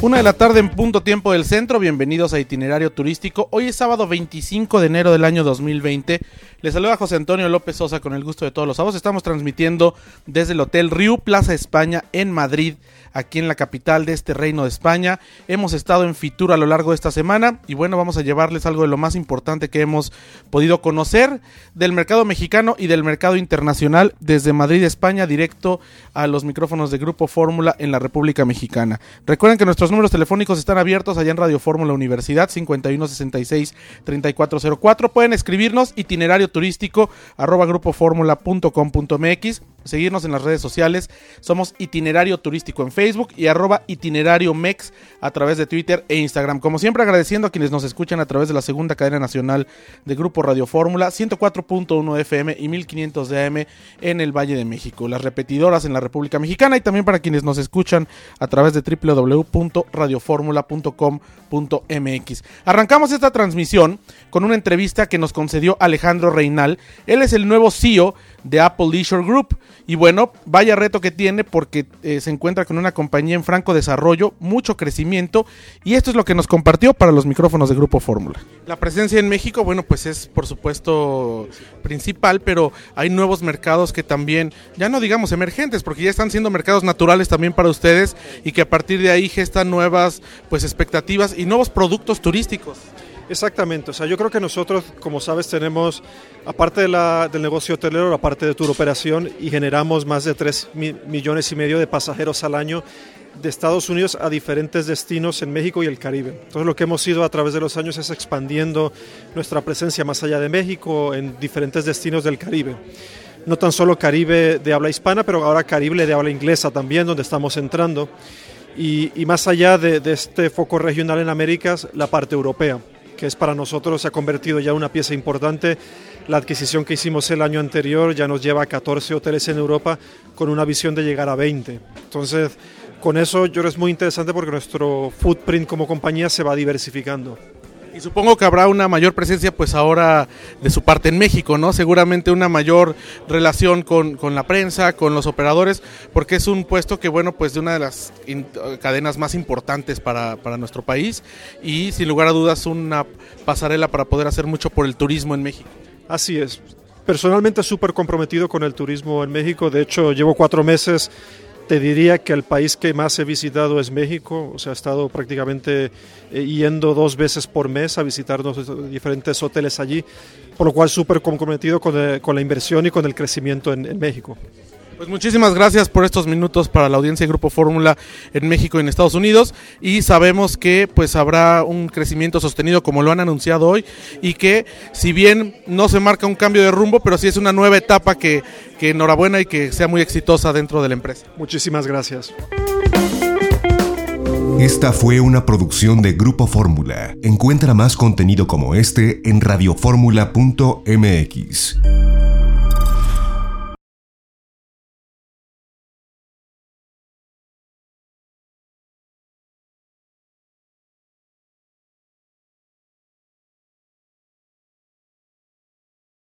Una de la tarde en punto tiempo del centro, bienvenidos a Itinerario Turístico. Hoy es sábado 25 de enero del año 2020. Les saluda José Antonio López Sosa con el gusto de todos los sábados. Estamos transmitiendo desde el Hotel Riu Plaza España en Madrid, aquí en la capital de este reino de España. Hemos estado en Fitur a lo largo de esta semana y bueno, vamos a llevarles algo de lo más importante que hemos podido conocer del mercado mexicano y del mercado internacional desde Madrid, España, directo a los micrófonos de Grupo Fórmula en la República Mexicana. Recuerden que nuestros números telefónicos están abiertos allá en Radio Fórmula Universidad 5166-3404. Pueden escribirnos itinerario turístico arroba grupoformula.com.mx seguirnos en las redes sociales. Somos Itinerario Turístico en Facebook y arroba Itinerario Mex a través de Twitter e Instagram. Como siempre agradeciendo a quienes nos escuchan a través de la segunda cadena nacional de Grupo Radio Fórmula, 104.1 FM y 1500 de AM en el Valle de México. Las repetidoras en la República Mexicana y también para quienes nos escuchan a través de www.radioformula.com.mx. Arrancamos esta transmisión con una entrevista que nos concedió Alejandro Reinal. Él es el nuevo CEO de Apple Leisure Group. Y bueno, vaya reto que tiene porque eh, se encuentra con una compañía en franco desarrollo, mucho crecimiento y esto es lo que nos compartió para los micrófonos de Grupo Fórmula. La presencia en México, bueno, pues es por supuesto principal, pero hay nuevos mercados que también, ya no digamos emergentes, porque ya están siendo mercados naturales también para ustedes y que a partir de ahí gestan nuevas pues expectativas y nuevos productos turísticos. Exactamente, o sea, yo creo que nosotros, como sabes, tenemos, aparte de la, del negocio hotelero, la parte de tour operación y generamos más de 3 millones y medio de pasajeros al año de Estados Unidos a diferentes destinos en México y el Caribe. Entonces lo que hemos ido a través de los años es expandiendo nuestra presencia más allá de México en diferentes destinos del Caribe. No tan solo Caribe de habla hispana, pero ahora Caribe de habla inglesa también, donde estamos entrando. Y, y más allá de, de este foco regional en Américas, la parte europea que es para nosotros, se ha convertido ya en una pieza importante. La adquisición que hicimos el año anterior ya nos lleva a 14 hoteles en Europa con una visión de llegar a 20. Entonces, con eso yo creo que es muy interesante porque nuestro footprint como compañía se va diversificando. Y supongo que habrá una mayor presencia pues ahora de su parte en México, ¿no? Seguramente una mayor relación con, con, la prensa, con los operadores, porque es un puesto que, bueno, pues de una de las cadenas más importantes para, para nuestro país y sin lugar a dudas una pasarela para poder hacer mucho por el turismo en México. Así es. Personalmente súper comprometido con el turismo en México. De hecho, llevo cuatro meses te diría que el país que más he visitado es México, o sea, he estado prácticamente eh, yendo dos veces por mes a visitar diferentes hoteles allí, por lo cual súper comprometido con, eh, con, la inversión y con el crecimiento en, en México. Pues muchísimas gracias por estos minutos para la audiencia de Grupo Fórmula en México y en Estados Unidos y sabemos que pues habrá un crecimiento sostenido como lo han anunciado hoy y que si bien no se marca un cambio de rumbo, pero sí es una nueva etapa que, que enhorabuena y que sea muy exitosa dentro de la empresa. Muchísimas gracias. Esta fue una producción de Grupo Fórmula. Encuentra más contenido como este en radioformula.mx.